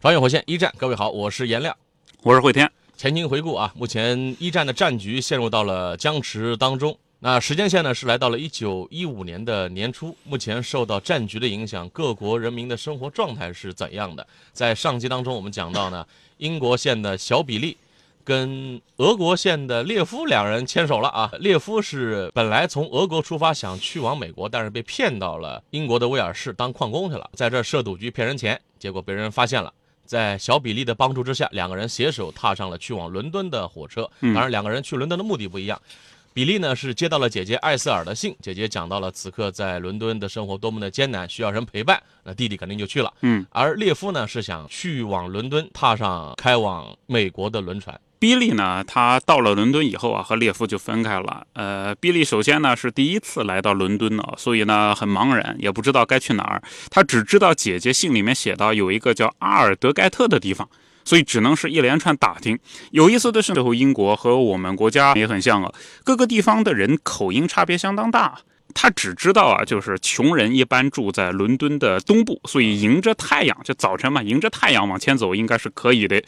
穿越火线一战，各位好，我是颜亮。我是慧天。前情回顾啊，目前一战的战局陷入到了僵持当中。那时间线呢是来到了一九一五年的年初。目前受到战局的影响，各国人民的生活状态是怎样的？在上集当中我们讲到呢，英国线的小比利跟俄国线的列夫两人牵手了啊。列夫是本来从俄国出发想去往美国，但是被骗到了英国的威尔士当矿工去了，在这儿设赌局骗人钱，结果被人发现了。在小比利的帮助之下，两个人携手踏上了去往伦敦的火车。当然，两个人去伦敦的目的不一样。比利呢是接到了姐姐艾瑟尔的信，姐姐讲到了此刻在伦敦的生活多么的艰难，需要人陪伴。那弟弟肯定就去了。嗯，而列夫呢是想去往伦敦，踏上开往美国的轮船。比利呢，他到了伦敦以后啊，和列夫就分开了。呃，比利首先呢是第一次来到伦敦呢，所以呢很茫然，也不知道该去哪儿。他只知道姐姐信里面写到有一个叫阿尔德盖特的地方，所以只能是一连串打听。有意思的是，最后英国和我们国家也很像啊，各个地方的人口音差别相当大。他只知道啊，就是穷人一般住在伦敦的东部，所以迎着太阳，就早晨嘛，迎着太阳往前走应该是可以的。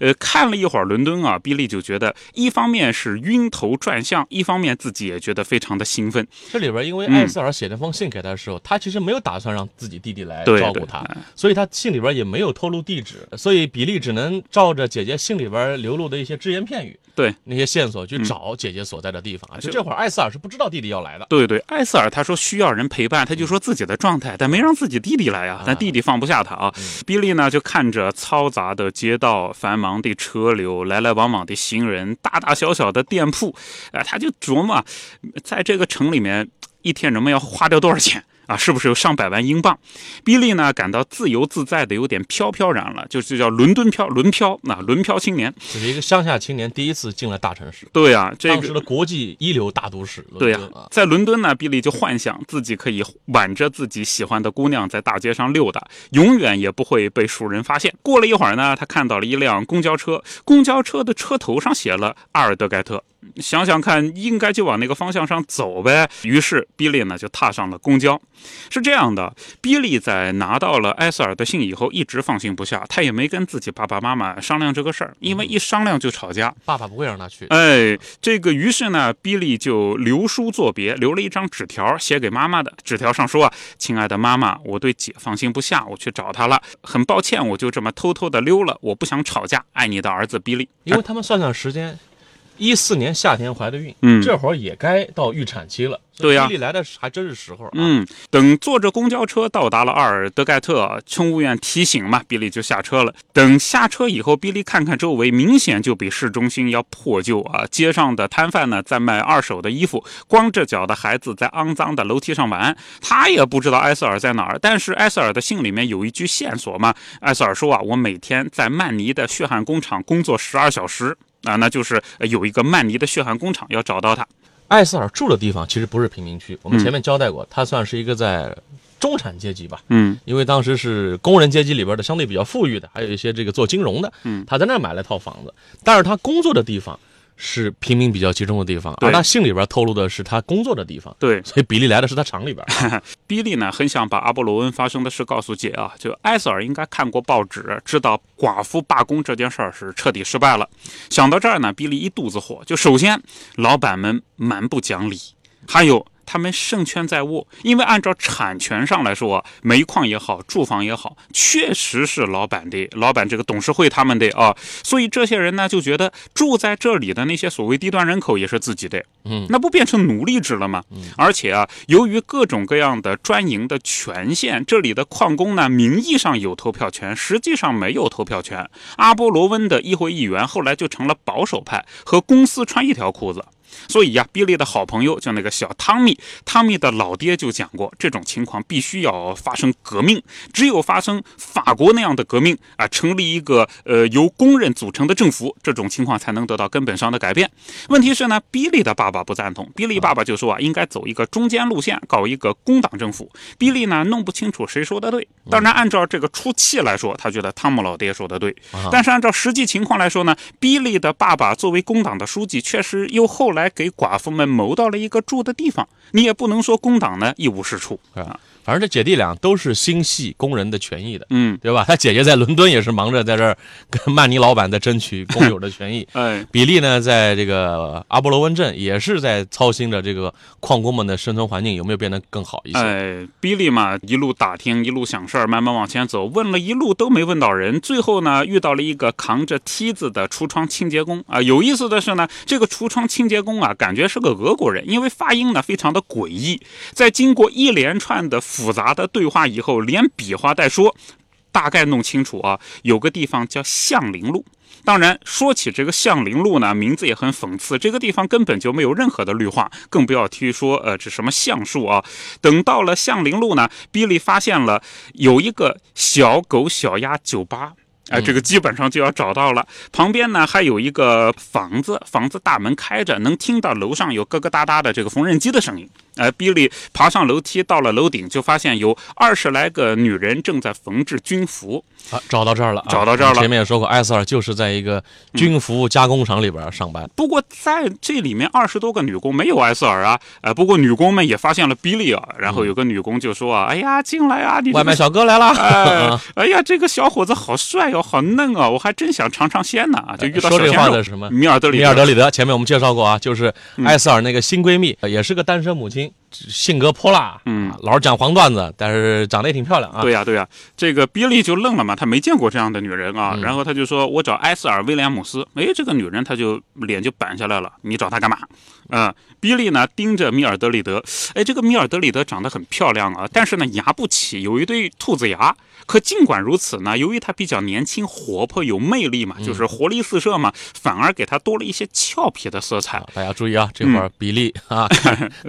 呃，看了一会儿伦敦啊，比利就觉得一方面是晕头转向，一方面自己也觉得非常的兴奋。这里边因为艾斯尔写那封信给他的时候，他其实没有打算让自己弟弟来照顾他，所以他信里边也没有透露地址，所以比利只能照着姐姐信里边流露的一些只言片语，对那些线索去找姐姐所在的地方啊。就这会儿，艾斯尔是不知道弟弟要来的。对对，艾斯尔。他说需要人陪伴，他就说自己的状态，但没让自己弟弟来啊。但弟弟放不下他啊。比利呢就看着嘈杂的街道、繁忙的车流、来来往往的行人、大大小小的店铺，啊，他就琢磨，在这个城里面一天人们要花掉多少钱。啊，是不是有上百万英镑？比利呢感到自由自在的，有点飘飘然了，就是叫伦敦漂，轮漂，那轮漂青年，只是一个乡下青年第一次进了大城市。对呀，这个当时的国际一流大都市。对呀，在伦敦呢，比利就幻想自己可以挽着自己喜欢的姑娘在大街上溜达，永远也不会被熟人发现。过了一会儿呢，他看到了一辆公交车，公交车的车头上写了阿尔德盖特。想想看，应该就往那个方向上走呗。于是，比利呢就踏上了公交。是这样的，比利在拿到了埃塞尔的信以后，一直放心不下，他也没跟自己爸爸妈妈商量这个事儿，因为一商量就吵架。爸爸不会让他去。哎，这个，于是呢，比利就留书作别，留了一张纸条写给妈妈的。纸条上说啊：“亲爱的妈妈，我对姐放心不下，我去找她了。很抱歉，我就这么偷偷的溜了。我不想吵架。爱你的儿子比利。”因为他们算算时间。一四年夏天怀的孕，嗯，这会儿也该到预产期了。对呀，比利来的还真是时候啊。嗯，等坐着公交车到达了阿尔德盖特，乘务员提醒嘛，比利就下车了。等下车以后，比利看看周围，明显就比市中心要破旧啊。街上的摊贩呢在卖二手的衣服，光着脚的孩子在肮脏的楼梯上玩。他也不知道埃塞尔在哪儿，但是埃塞尔的信里面有一句线索嘛。埃塞尔说啊，我每天在曼尼的血汗工厂工作十二小时。啊，那就是有一个曼尼的血汗工厂，要找到他。艾斯尔住的地方其实不是贫民区，我们前面交代过，他算是一个在中产阶级吧。嗯，因为当时是工人阶级里边的相对比较富裕的，还有一些这个做金融的。嗯，他在那儿买了套房子，但是他工作的地方。是平民比较集中的地方，而他信里边透露的是他工作的地方。对，所以比利来的是他厂里边。比利呢，很想把阿波罗恩发生的事告诉姐啊，就埃塞尔应该看过报纸，知道寡妇罢工这件事儿是彻底失败了。想到这儿呢，比利一肚子火。就首先，老板们蛮不讲理，还有。他们胜券在握，因为按照产权上来说，煤矿也好，住房也好，确实是老板的，老板这个董事会他们的啊，所以这些人呢就觉得住在这里的那些所谓低端人口也是自己的，嗯，那不变成奴隶制了吗？嗯，而且啊，由于各种各样的专营的权限，这里的矿工呢名义上有投票权，实际上没有投票权。阿波罗温的议会议员后来就成了保守派，和公司穿一条裤子。所以呀，比利的好朋友就那个小汤米，汤米的老爹就讲过，这种情况必须要发生革命，只有发生法国那样的革命啊，成立一个呃由工人组成的政府，这种情况才能得到根本上的改变。问题是呢，比利的爸爸不赞同，比利爸爸就说啊，应该走一个中间路线，搞一个工党政府。比利呢弄不清楚谁说的对，当然按照这个出气来说，他觉得汤姆老爹说的对，但是按照实际情况来说呢，比利的爸爸作为工党的书记，确实又后来给寡妇们谋到了一个住的地方，你也不能说工党呢一无是处啊。反正这姐弟俩都是心系工人的权益的，嗯，对吧？他姐姐在伦敦也是忙着在这儿跟曼尼老板在争取工友的权益，哎，比利呢，在这个阿波罗温镇也是在操心着这个矿工们的生存环境有没有变得更好一些。哎，比利嘛，一路打听，一路想事儿，慢慢往前走，问了一路都没问到人，最后呢，遇到了一个扛着梯子的橱窗清洁工啊。有意思的是呢，这个橱窗清洁工啊，感觉是个俄国人，因为发音呢非常的诡异，在经过一连串的。复杂的对话以后，连比划带说，大概弄清楚啊。有个地方叫向林路。当然，说起这个向林路呢，名字也很讽刺。这个地方根本就没有任何的绿化，更不要提说呃这什么橡树啊。等到了向林路呢，比利发现了有一个小狗小鸭酒吧。哎，这个基本上就要找到了。旁边呢还有一个房子，房子大门开着，能听到楼上有咯咯哒哒的这个缝纫机的声音。哎，比利爬上楼梯，到了楼顶，就发现有二十来个女人正在缝制军服。啊，找到这儿了，找到这儿了。前面也说过，艾瑟尔就是在一个军服加工厂里边上班。不过在这里面，二十多个女工没有艾瑟尔啊。呃，不过女工们也发现了比利啊。然后有个女工就说啊：“哎呀，进来啊，你外卖小哥来了。哎呀，这个小伙子好帅哟，好嫩啊，我还真想尝尝鲜呢。”啊，就遇到说这话的什么？米尔德里米尔德里德。前面我们介绍过啊，就是艾瑟尔那个新闺蜜，也是个单身母亲。性格泼辣，嗯，老是讲黄段子，但是长得也挺漂亮啊。对呀，对呀，这个比利就愣了嘛，他没见过这样的女人啊。然后他就说：“我找埃斯尔威廉姆斯。”哎，这个女人她就脸就板下来了。你找她干嘛？嗯，比利呢盯着米尔德里德。哎，这个米尔德里德长得很漂亮啊，但是呢牙不齐，有一对兔子牙。可尽管如此呢，由于他比较年轻、活泼、有魅力嘛，就是活力四射嘛，反而给他多了一些俏皮的色彩。大家注意啊，这块儿比利啊，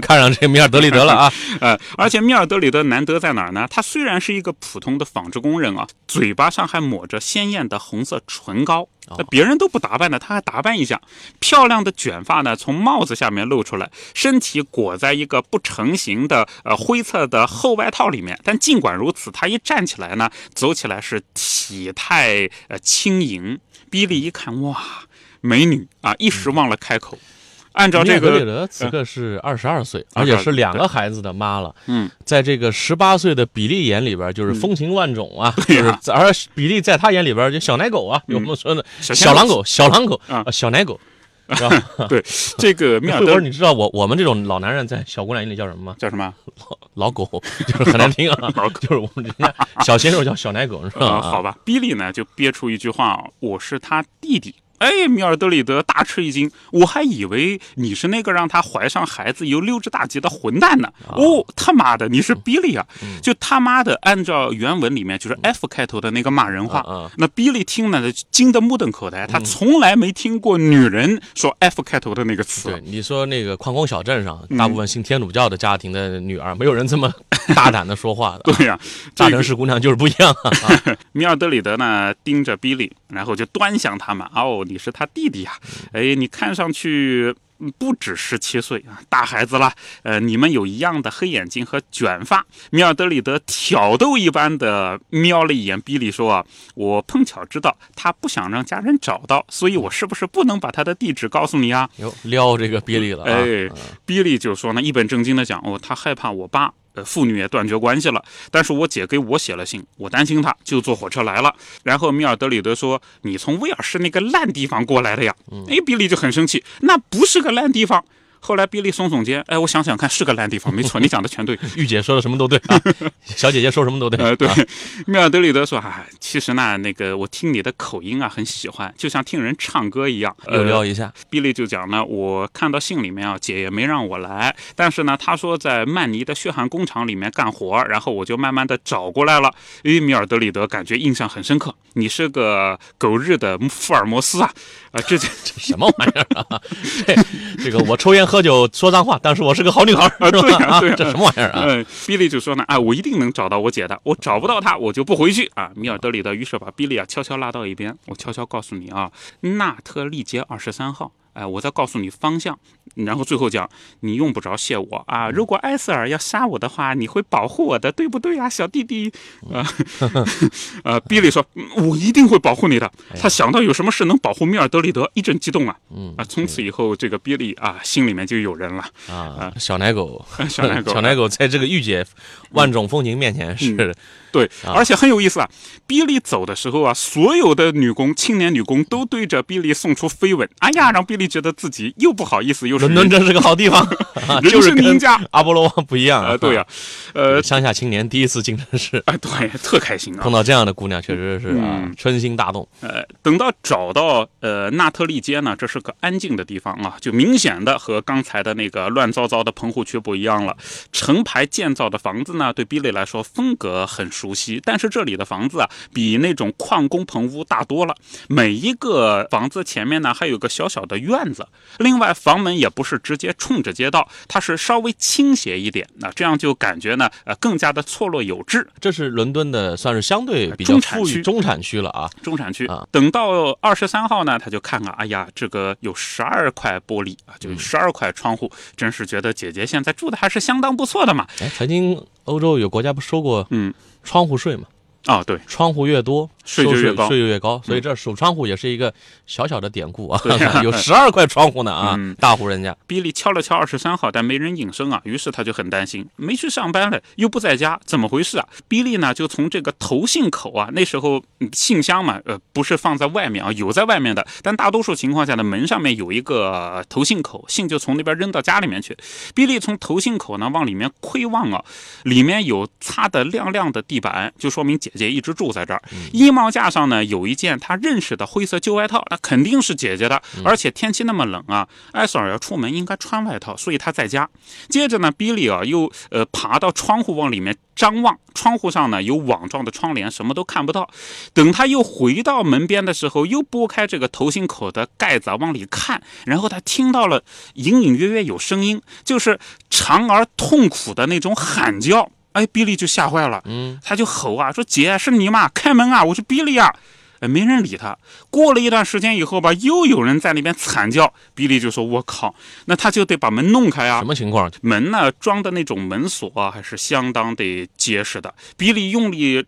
看上这个米尔德里德了啊。呃，而且米尔德里德难得在哪儿呢？他虽然是一个普通的纺织工人啊，嘴巴上还抹着鲜艳的红色唇膏。那别人都不打扮的，他还打扮一下。漂亮的卷发呢，从帽子下面露出来，身体裹在一个不成形的呃灰色的厚外套里面。但尽管如此，他一站起来呢，走起来是体态呃轻盈。比利一看，哇，美女啊，一时忘了开口。按照这个，米尔德此刻是二十二岁，而且是两个孩子的妈了。嗯，在这个十八岁的比利眼里边，就是风情万种啊。就是，而比利在他眼里边就小奶狗啊，有我们说的小狼狗、小狼狗啊，小奶狗。对，这个 米尔德，你知道我我们这种老男人在小姑娘眼里叫什么吗？叫什么？老老狗，就是很难听啊。就是我们人家小鲜肉叫小奶狗，是吧？好吧，比利呢就憋出一句话：“我是他弟弟。”哎，米尔德里德大吃一惊，我还以为你是那个让他怀上孩子又溜之大吉的混蛋呢。哦，他妈的，你是比利啊！就他妈的，按照原文里面就是 F 开头的那个骂人话。那比利听了惊得目瞪口呆，他从来没听过女人说 F 开头的那个词。对，你说那个矿工小镇上，大部分信天主教的家庭的女儿，没有人这么大胆的说话的。对呀，大城市姑娘就是不一样。米尔德里德呢，盯着比利，然后就端详他们。哦。你是他弟弟呀？哎，你看上去不止十七岁啊，大孩子了。呃，你们有一样的黑眼睛和卷发。米尔德里德挑逗一般的瞄了一眼比利，说：“啊，我碰巧知道他不想让家人找到，所以我是不是不能把他的地址告诉你啊？”哟，撩这个比利了。哎，比利就说呢，一本正经的讲：“哦，他害怕我爸。”父女也断绝关系了，但是我姐给我写了信，我担心她，就坐火车来了。然后米尔德里德说：“你从威尔士那个烂地方过来的呀？”哎，比利就很生气，那不是个烂地方。后来比利耸耸肩，哎，我想想看，是个烂地方，没错，你讲的全对。玉姐说的什么都对啊，小姐姐说什么都对。呃，对啊，米尔德里德说，哎，其实呢，那个我听你的口音啊，很喜欢，就像听人唱歌一样。又聊一下，比利就讲呢，我看到信里面啊，姐也没让我来，但是呢，他说在曼尼的血汗工厂里面干活，然后我就慢慢的找过来了。诶，米尔德里德感觉印象很深刻，你是个狗日的福尔摩斯啊！啊，这这 这什么玩意儿啊？这这个我抽烟喝酒说脏话，但是我是个好女孩对对呀这什么玩意儿啊？嗯，比利就说呢，啊，我一定能找到我姐的，我找不到她，我就不回去啊。米尔德里德于是把比利啊悄悄拉到一边，我悄悄告诉你啊，纳特利街二十三号。哎，我再告诉你方向，然后最后讲，你用不着谢我啊。如果埃塞尔要杀我的话，你会保护我的，对不对啊，小弟弟？啊，呃，比利说，嗯我一定会保护你的。他想到有什么事能保护米尔德里德，一阵激动啊。嗯啊，从此以后，这个比利啊，心里面就有人了。啊，小奶狗，小奶狗 小奶狗在这个御姐万种风情面前是对，啊而且很有意思啊。比利走的时候啊，所有的女工、青年女工都对着比利送出飞吻。哎呀，让比利觉得自己又不好意思，又是伦敦，真是个好地方，就是跟生赢家阿波罗王不一样啊，对呀、呃，乡下青年第一次进城市，哎，对，特开心啊碰。到这样的姑娘，确实是春心大动。呃，等到找到呃纳特利街呢，这是个安静的地方啊，就明显的和刚才的那个乱糟糟的棚户区不一样了。成排建造的房子呢，对比利来说风格很熟悉，但是这里的房子啊，比那种矿工棚屋大多了。每一个房子前面呢，还有个小小的院子，另外房门也不是直接冲着街道，它是稍微倾斜一点，那这样就感觉呢，呃，更加的错落有致。这是伦敦的算是相对比较中产区富裕中产区了啊。中产区啊。等到二十三号呢，他就看看，哎呀，这个有十二块玻璃啊，就十二块窗户，真是觉得姐姐现在住的还是相当不错的嘛。哎，曾经欧洲有国家不说过嗯，窗户睡嘛？哦，对，窗户越多，税就越高嗯税就越高。所以这守窗户也是一个小小的典故啊 有十二块窗户呢啊嗯，大户人家。比利敲了敲二十三号，但没人应声啊，于是他就很担心，没去上班了，又不在家，怎么回事啊？比利呢，就从这个投信口啊，那时候嗯信箱嘛，呃，不是放在外面啊，有在外面的，但大多数情况下呢，门上面有一个呃投信口，信就从那边扔到家里面去。比利从投信口呢往里面窥望啊，里面有擦的亮亮的地板，就说明姐姐一直住在这儿。衣帽架上呢有一件她认识的灰色旧外套，那肯定是姐姐的。而且天气那么冷啊，艾索尔要出门应该穿外套，所以她在家。接着呢，比利啊又呃爬到窗户往里面张望，窗户上呢有网状的窗帘，什么都看不到。等他又回到门边的时候，又拨开这个头心口的盖子啊往里看，然后他听到了隐隐约约有声音，就是长而痛苦的那种喊叫。哎，比利就吓坏了，嗯，他就吼啊，说姐是你吗？开门啊，我是比利啊。哎，没人理他。过了一段时间以后吧，又有人在那边惨叫，比利就说：“我靠！”那他就得把门弄开啊什。么情况？门呢装的那种门锁啊，还是相当的结实的。比利用力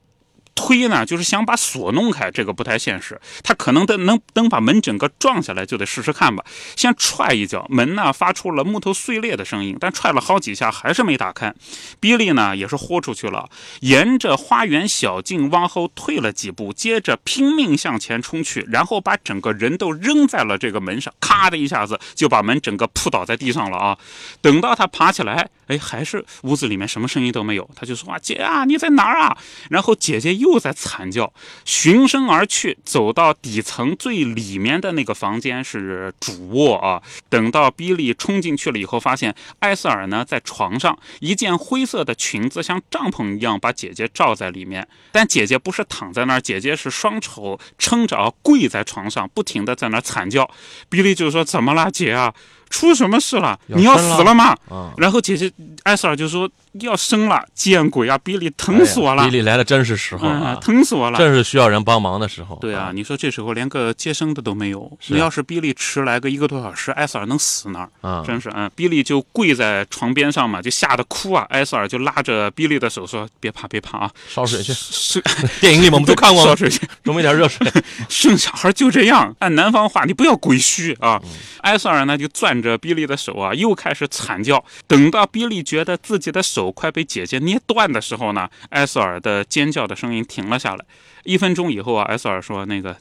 推呢，就是想把锁弄开，这个不太现实。他可能等能等把门整个撞下来，就得试试看吧。先踹一脚，门呢发出了木头碎裂的声音，但踹了好几下还是没打开。比利呢也是豁出去了，沿着花园小径往后退了几步，接着拼命向前冲去，然后把整个人都扔在了这个门上，咔的一下子就把门整个扑倒在地上了啊！等到他爬起来，哎，还是屋子里面什么声音都没有，他就说啊，姐啊，你在哪儿啊？然后姐姐又在惨叫，循声而去，走到底层最里面的那个房间是主卧啊。等到比利冲进去了以后，发现艾瑟尔呢在床上，一件灰色的裙子像帐篷一样把姐姐罩在里面，但姐姐不是躺在那儿，姐姐是双手撑着跪在床上，不停的在那儿惨叫。比利就说：“怎么了，姐啊？出什么事了？要你要死了吗？”啊，然后姐姐艾瑟尔就说：“要生了，见鬼啊！比利疼死我了，哎比利来的真是时候嗯，啊，疼死我了。”正是需要人帮忙的时候。对啊，，你说这时候连个接生的都没有，你要是比利迟来个一个多小时，艾瑟尔能死那儿，啊，真是嗯。比利就跪在床边上嘛，就吓得哭啊。艾瑟尔就拉着比利的手说：“别怕，别怕啊，烧水去。是 电影里面我们都看过烧，水去，准备点热水。生小孩就这样。按南方话，你不要鬼虚啊。嗯艾瑟尔呢就攥着比利的手啊，又开始惨叫。等到比利觉得自己的手快被姐姐捏断的时候呢，艾索尔的尖叫的声音停了下来。一分钟以后啊，艾索尔说：“那个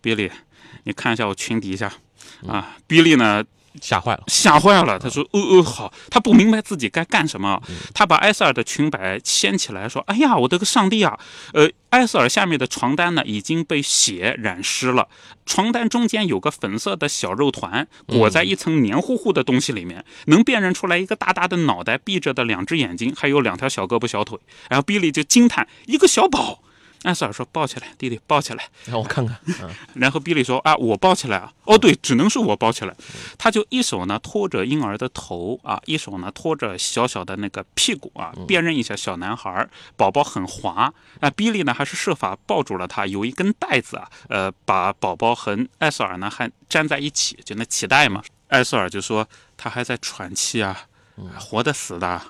比利，你看一下我裙底下。”啊，比利呢吓坏了。吓坏了，他说：“哦哦，好。”他不明白自己该干什么，他把埃塞尔的裙摆掀起来，说：“哎呀，我的个上帝啊！”呃，埃塞尔下面的床单呢已经被血染湿了，床单中间有个粉色的小肉团，裹在一层黏糊糊的东西里面，能辨认出来一个大大的脑袋，闭着的两只眼睛，还有两条小胳膊小腿。然后比利就惊叹：“一个小宝！”埃塞尔说：“抱起来，弟弟，抱起来。”让我看看。嗯然后比利说：“啊，我抱起来啊！哦，对，只能是我抱起来。”他就一手呢托着婴儿的头啊，一手呢托着小小的那个屁股啊，辨认一下小男孩儿，宝宝很滑啊。比利呢还是设法抱住了他，有一根带子啊，呃，把宝宝和艾斯尔呢还粘在一起，就那脐带嘛。艾斯尔就说他还在喘气啊，活的死的。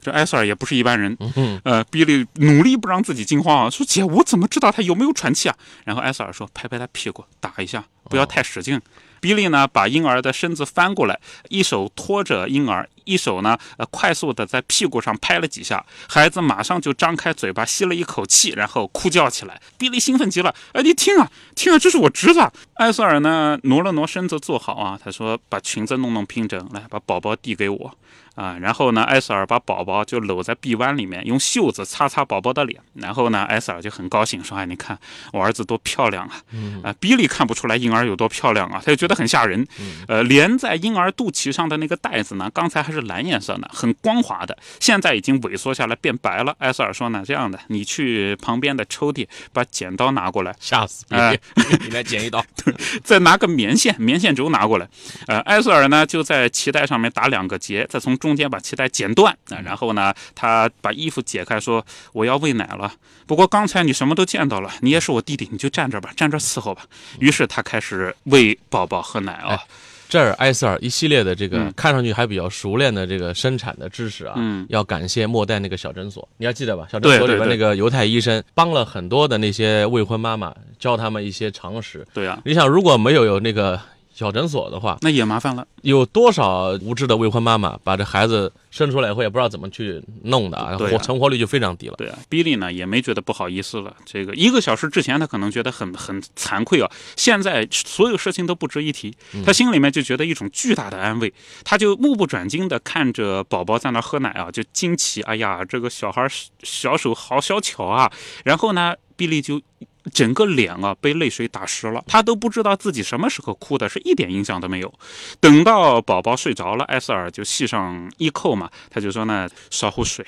这艾塞尔也不是一般人，呃，比利努力不让自己惊慌啊，说姐，我怎么知道他有没有喘气啊？然后艾塞尔说，拍拍他屁股，打一下，不要太使劲。比利呢，把婴儿的身子翻过来，一手托着婴儿，一手呢，呃，快速的在屁股上拍了几下，孩子马上就张开嘴巴吸了一口气，然后哭叫起来。比利兴奋极了，哎，你听啊，听啊，这是我侄子。艾瑟尔呢，挪了挪身子坐好啊，他说，把裙子弄弄平整，来，把宝宝递给我。啊，然后呢，艾瑟尔把宝宝就搂在臂弯里面，用袖子擦擦宝宝的脸。然后呢，艾瑟尔就很高兴，说：“哎，你看我儿子多漂亮啊！”啊，比利看不出来婴儿有多漂亮啊，他就觉得很吓人。呃，连在婴儿肚脐上的那个带子呢，刚才还是蓝颜色呢，很光滑的，现在已经萎缩下来变白了。埃塞尔说呢：“这样的，你去旁边的抽屉把剪刀拿过来，吓死比哎利！你来剪一刀。再拿个棉线，棉线轴拿过来。呃，埃塞尔呢就在脐带上面打两个结，再从中间把脐带剪断。啊、然后呢，他把衣服解开，说：“我要喂奶了。不过刚才你什么都见到了，你也是我弟弟，你就站这吧，站这伺候吧。”于是他开始喂宝宝喝奶啊。这儿埃塞尔一系列的这个嗯看上去还比较熟练的这个生产的知识啊，嗯要感谢末代那个小诊所，你还记得吧？小诊所里边那个犹太医生帮了很多的那些未婚妈妈，教他们一些常识。对啊，你想，如果没有有那个小诊所的话，那也麻烦了。有多少无知的未婚妈妈把这孩子生出来以后也不知道怎么去弄的啊，活成活率就非常低了。对啊，比利呢也没觉得不好意思了。这个一个小时之前，他可能觉得很很惭愧啊，现在所有事情都不值一提，他心里面就觉得一种巨大的安慰。他就目不转睛地看着宝宝在那喝奶啊，就惊奇，哎呀，这个小孩小手好小巧啊。然后呢，比利就。整个脸啊被泪水打湿了，他都不知道自己什么时候哭的，是一点印象都没有。等到宝宝睡着了，埃塞尔就系上衣扣嘛，他就说呢，烧壶水，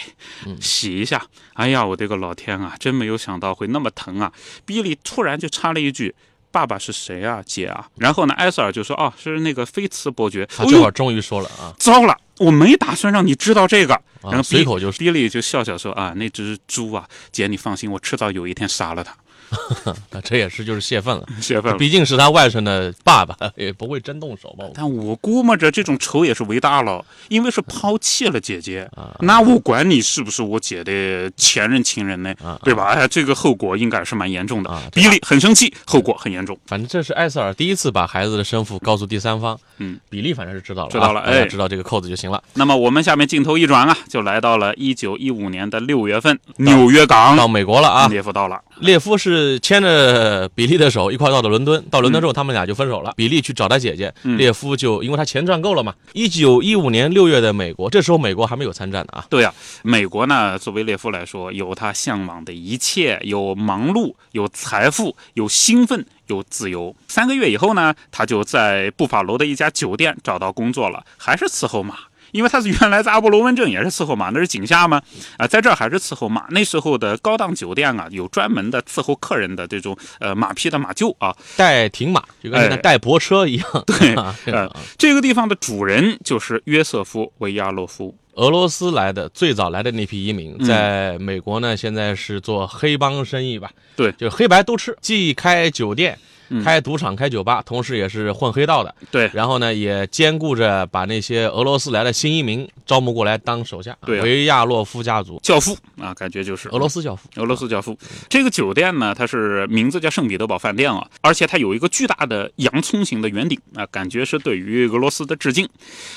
洗一下。哎呀，我的个老天啊，真没有想到会那么疼啊！比利突然就插了一句：“爸爸是谁啊，姐啊？”然后呢，埃塞尔就说：“哦，是那个菲茨伯爵。”他这会儿终于说了啊，糟了，我没打算让你知道这个。然后啊随口就是比利就笑笑说：“啊，那只猪啊，姐你放心，我迟早有一天杀了它。啊这也是就是泄愤了。泄愤了。毕竟是他外甥的爸爸，也不会真动手吧？但我估摸着这种仇也是为大了，因为是抛弃了姐姐，啊那我管你是不是我姐的前任情人呢，啊对吧？哎，这个后果应该是蛮严重的。啊比利很生气，后果很严重。反正这是艾塞尔第一次把孩子的生父告诉第三方。嗯，比利反正是知道了啊，知道了哎知道这个扣子就行了。那么我们下面镜头一转啊，就来到了一九一五年的六月份，纽约港，到美国了啊，列夫到了。列夫是牵着比利的手一块到的伦敦，到伦敦之后他们俩就分手了。比利去找他姐姐，嗯列夫就因为他钱赚够了嘛。一九一五年六月的美国，这时候美国还没有参战呢啊。对呀、美国呢，作为列夫来说，有他向往的一切，有忙碌，有财富，有兴奋，有自由。三个月以后呢，他就在布法罗的一家酒店找到工作了，还是伺候马。因为他是原来在阿波罗温镇也是伺候马，那是井下嘛，啊、在这儿还是伺候马。那时候的高档酒店啊，有专门的伺候客人的这种呃马匹的马厩啊，带停马，就跟带泊车一样。对啊这呃这个地方的主人就是约瑟夫·维亚洛夫。俄罗斯来的最早来的那批移民，嗯在美国呢，现在是做黑帮生意吧？对就黑白都吃，既开酒店嗯。开赌场、开酒吧，同时也是混黑道的。对然后呢，也兼顾着把那些俄罗斯来的新移民招募过来当手下。对啊维亚洛夫家族，教父啊，感觉就是俄罗斯教父。俄罗斯教父。这个酒店呢，它是名字叫圣彼得堡饭店啊，而且它有一个巨大的洋葱形的圆顶啊，感觉是对于俄罗斯的致敬。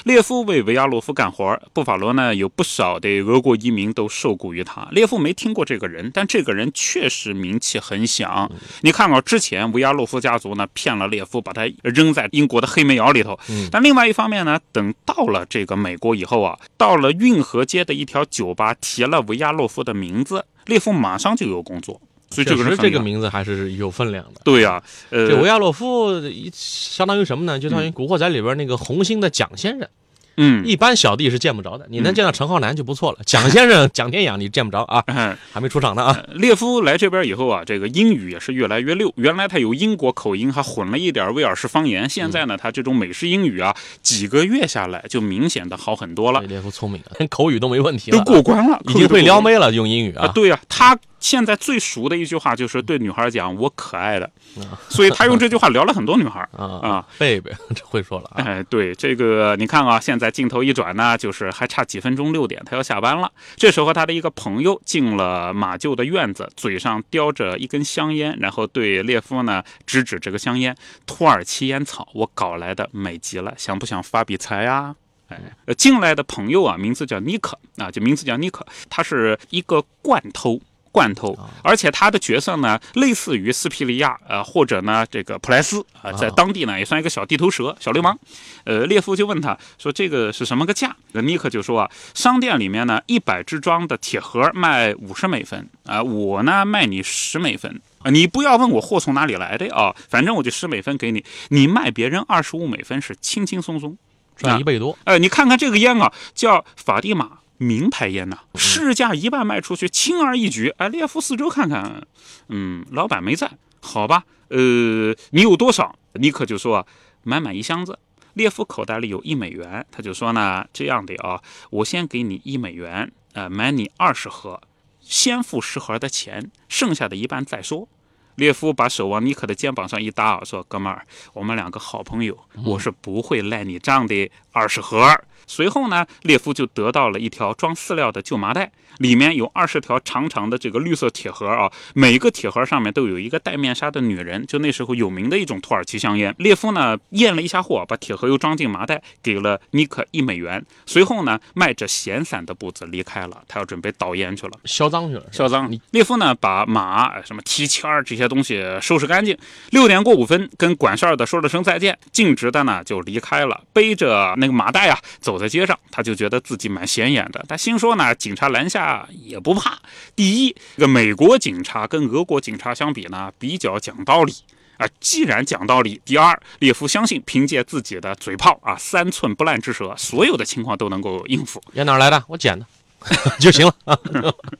列夫为维亚洛夫干活，布法罗呢有不少的俄国移民都受雇于他。列夫没听过这个人，但这个人确实名气很响。你看啊，之前维亚洛夫家族呢骗了列夫，把他扔在英国的黑煤窑里头。嗯但另外一方面呢，等到了这个美国以后啊，到了运河街的一条酒吧，提了维亚洛夫的名字，列夫马上就有工作。所以这个人这个名字还是有分量的。对呀、呃，这维亚洛夫相当于什么呢？就相当于《古惑仔》里边那个红星的蒋先生，嗯，一般小弟是见不着的，你能见到陈浩南就不错了。蒋先生、蒋天养你见不着啊，哎还没出场呢啊。列夫来这边以后啊，这个英语也是越来越溜。原来他有英国口音，还混了一点威尔士方言。现在呢，他这种美式英语啊，几个月下来就明显的好很多了，列夫聪明啊，口语都没问题都，过关了，已经被撩妹妹了，用英语啊。啊。对呀、他现在最熟的一句话就是对女孩讲“我可爱的”，所以他用这句话聊了很多女孩。啊啊，贝贝 这会说了啊。哎，对这个，你看啊，现在镜头一转呢，就是还差几分钟六点，他要下班了。这时候，他的一个朋友进了马厩的院子，嘴上叼着一根香烟，然后对列夫呢指指这个香烟：“土耳其烟草，我搞来的，美极了，想不想发笔财啊？”哎，呃，进来的朋友啊，名字叫尼克啊，就名字叫尼克，他是一个惯偷。惯偷，而且他的角色呢，类似于斯皮利亚，呃，或者呢这个普莱斯啊，在当地呢也算一个小地头蛇、小流氓。呃，列夫就问他说：“这个是什么个价？”那尼克就说啊，商店里面呢，一百支装的铁盒卖五十美分啊、我呢卖你十美分啊、你不要问我货从哪里来的啊，反正我就十美分给你，你卖别人二十五美分是轻轻松松。赚一倍多，呃，你看看这个烟啊，叫法蒂玛名牌烟呐、市价一半卖出去，轻而易举。哎，列夫四周看看，嗯，老板没在，好吧，呃，你有多少？尼克就说啊，满满一箱子。列夫口袋里有一美元，他就说呢，这样的啊，我先给你一美元，呃，买你二十盒，先付十盒的钱，剩下的一半再说。列夫把手往尼克的肩膀上一搭啊，说：“哥们儿，我们两个好朋友，我是不会赖你账的。二十盒。”随后呢，列夫就得到了一条装饲料的旧麻袋，里面有二十条长长的这个绿色铁盒啊，每个铁盒上面都有一个戴面纱的女人，就那时候有名的一种土耳其香烟。列夫呢验了一下货，把铁盒又装进麻袋，给了尼克一美元。随后呢，迈着闲散的步子离开了，他要准备倒烟去了。销赃去了。销赃。列夫呢，把马、呃什么提签儿这些东西收拾干净。六点过五分，跟管事儿的说了声再见，径直的呢就离开了，背着那个麻袋啊，走在街上，他就觉得自己蛮显眼的。他心说呢，警察拦下啊也不怕。第一，这个美国警察跟俄国警察相比呢，比较讲道理。啊，既然讲道理，第二，列夫相信凭借自己的嘴炮啊，三寸不烂之舌，所有的情况都能够应付。烟哪来的？我捡的 就行了啊。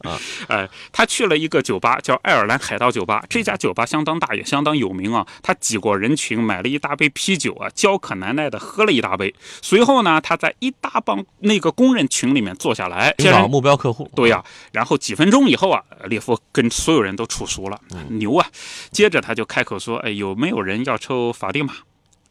哎，他去了一个酒吧，叫爱尔兰海盗酒吧。这家酒吧相当大，也相当有名啊。他挤过人群，买了一大杯啤酒啊，焦渴难耐的喝了一大杯。随后呢，他在一大帮那个工人群里面坐下来，寻找目标客户。对呀、然后几分钟以后啊，列夫跟所有人都处熟了，牛啊！接着他就开口说：“哎，有没有人要抽法蒂玛？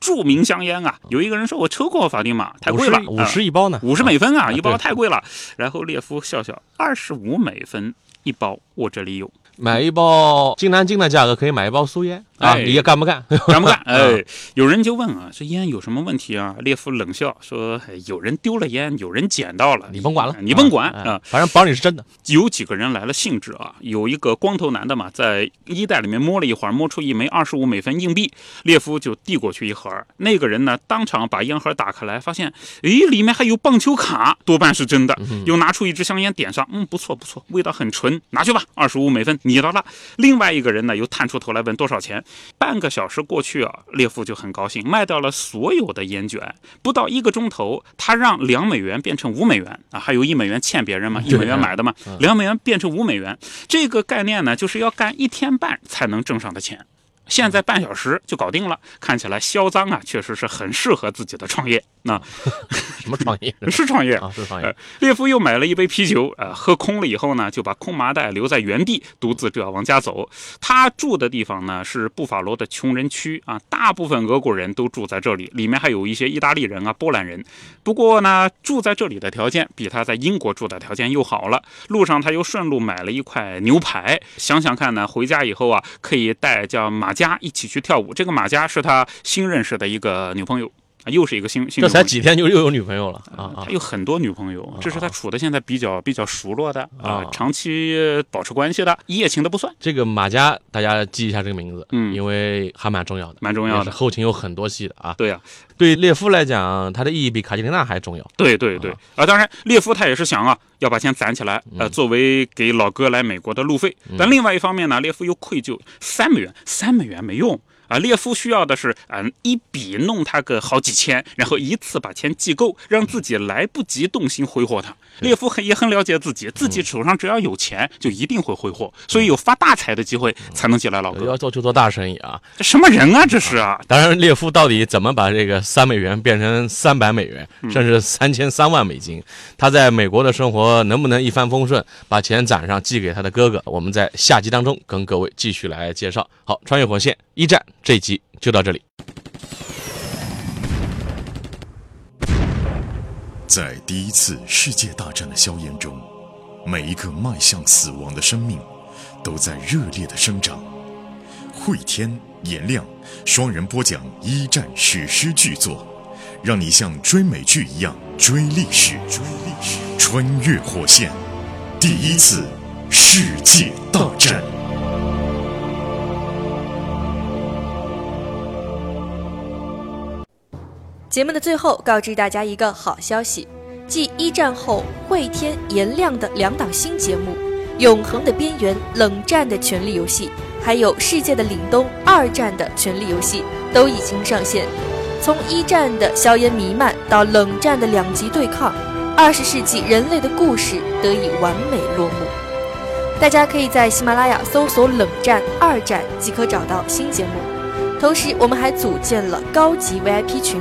著名香烟啊！”有一个人说：“我抽过法蒂玛，太贵了，五十一包呢，五十美分啊，啊一包太贵了。”然后列夫笑笑：“二十五美分一包，我这里有。”买一包金南京的价格可以买一包苏烟啊，哎你也干不干？干不干？哎，有人就问啊，这烟有什么问题啊？列夫冷笑说：“哎有人丢了烟，有人捡到了，你甭管了，你甭管哎啊。”反正保你是真的。有几个人来了兴致啊，有一个光头男的嘛，在衣袋里面摸了一会儿，摸出一枚二十五美分硬币，列夫就递过去一盒。那个人呢，当场把烟盒打开来，发现，诶，里面还有棒球卡，多半是真的。又拿出一支香烟点上，嗯，不错不错，味道很纯，拿去吧，二十五美分，你的了。另外一个人呢，又探出头来问多少钱。半个小时过去啊，列夫就很高兴，卖掉了所有的烟卷。不到一个钟头，他让两美元变成五美元啊，还有一美元欠别人嘛，一美元买的嘛，两美元变成五美元。这个概念呢，就是要干一天半才能挣上的钱。现在半小时就搞定了，看起来销赃啊，确实是很适合自己的创业。那、什么创业 是创业啊？是创业呃。列夫又买了一杯啤酒，呃，喝空了以后呢，就把空麻袋留在原地，独自就要往家走。他住的地方呢是布法罗的穷人区啊，大部分俄国人都住在这里，里面还有一些意大利人啊、波兰人。不过呢，住在这里的条件比他在英国住的条件又好了。路上他又顺路买了一块牛排，想想看呢，回家以后啊，可以带叫马佳一起去跳舞。这个马佳是他新认识的一个女朋友。啊，又是一个新新。这才几天就又有女朋友了啊啊！他有很多女朋友，这是他处的现在比较比较熟络的啊，长期保持关系的，一夜情的不算。这个马家大家记一下这个名字，嗯，因为还蛮重要的，蛮重要的，后勤有很多戏的啊。对呀，对列夫来讲，他的意义比卡捷琳娜还重要。对对对啊，当然列夫他也是想啊，要把钱攒起来，呃，作为给老哥来美国的路费。但另外一方面呢，列夫又愧疚，三美元，三美元没用。啊，列夫需要的是，嗯，一笔弄他个好几千，然后一次把钱寄够，让自己来不及动心挥霍他。列夫很也很了解自己，自己手上只要有钱，就一定会挥霍，所以有发大财的机会才能进来老哥。要做就做大生意啊！这什么人啊，这是啊！当然，列夫到底怎么把这个三美元变成三百美元，甚至三千三万美金？他在美国的生活能不能一帆风顺，把钱攒上寄给他的哥哥？我们在下集当中跟各位继续来介绍。好，穿越火线一战。这一集就到这里。在第一次世界大战的硝烟中，每一个迈向死亡的生命都在热烈的生长。汇天、颜亮双人播讲一战史诗巨作，让你像追美剧一样追历史。追历史，穿越火线，第一次世界大战。节目的最后，告知大家一个好消息：继一战后汇天、颜亮的两档新节目《永恒的边缘》《冷战的权力游戏》，还有《世界的凛冬》二战的权力游戏都已经上线。从一战的硝烟弥漫到冷战的两极对抗，二十世纪人类的故事得以完美落幕。大家可以在喜马拉雅搜索“冷战二战”即可找到新节目。同时，我们还组建了高级 VIP 群。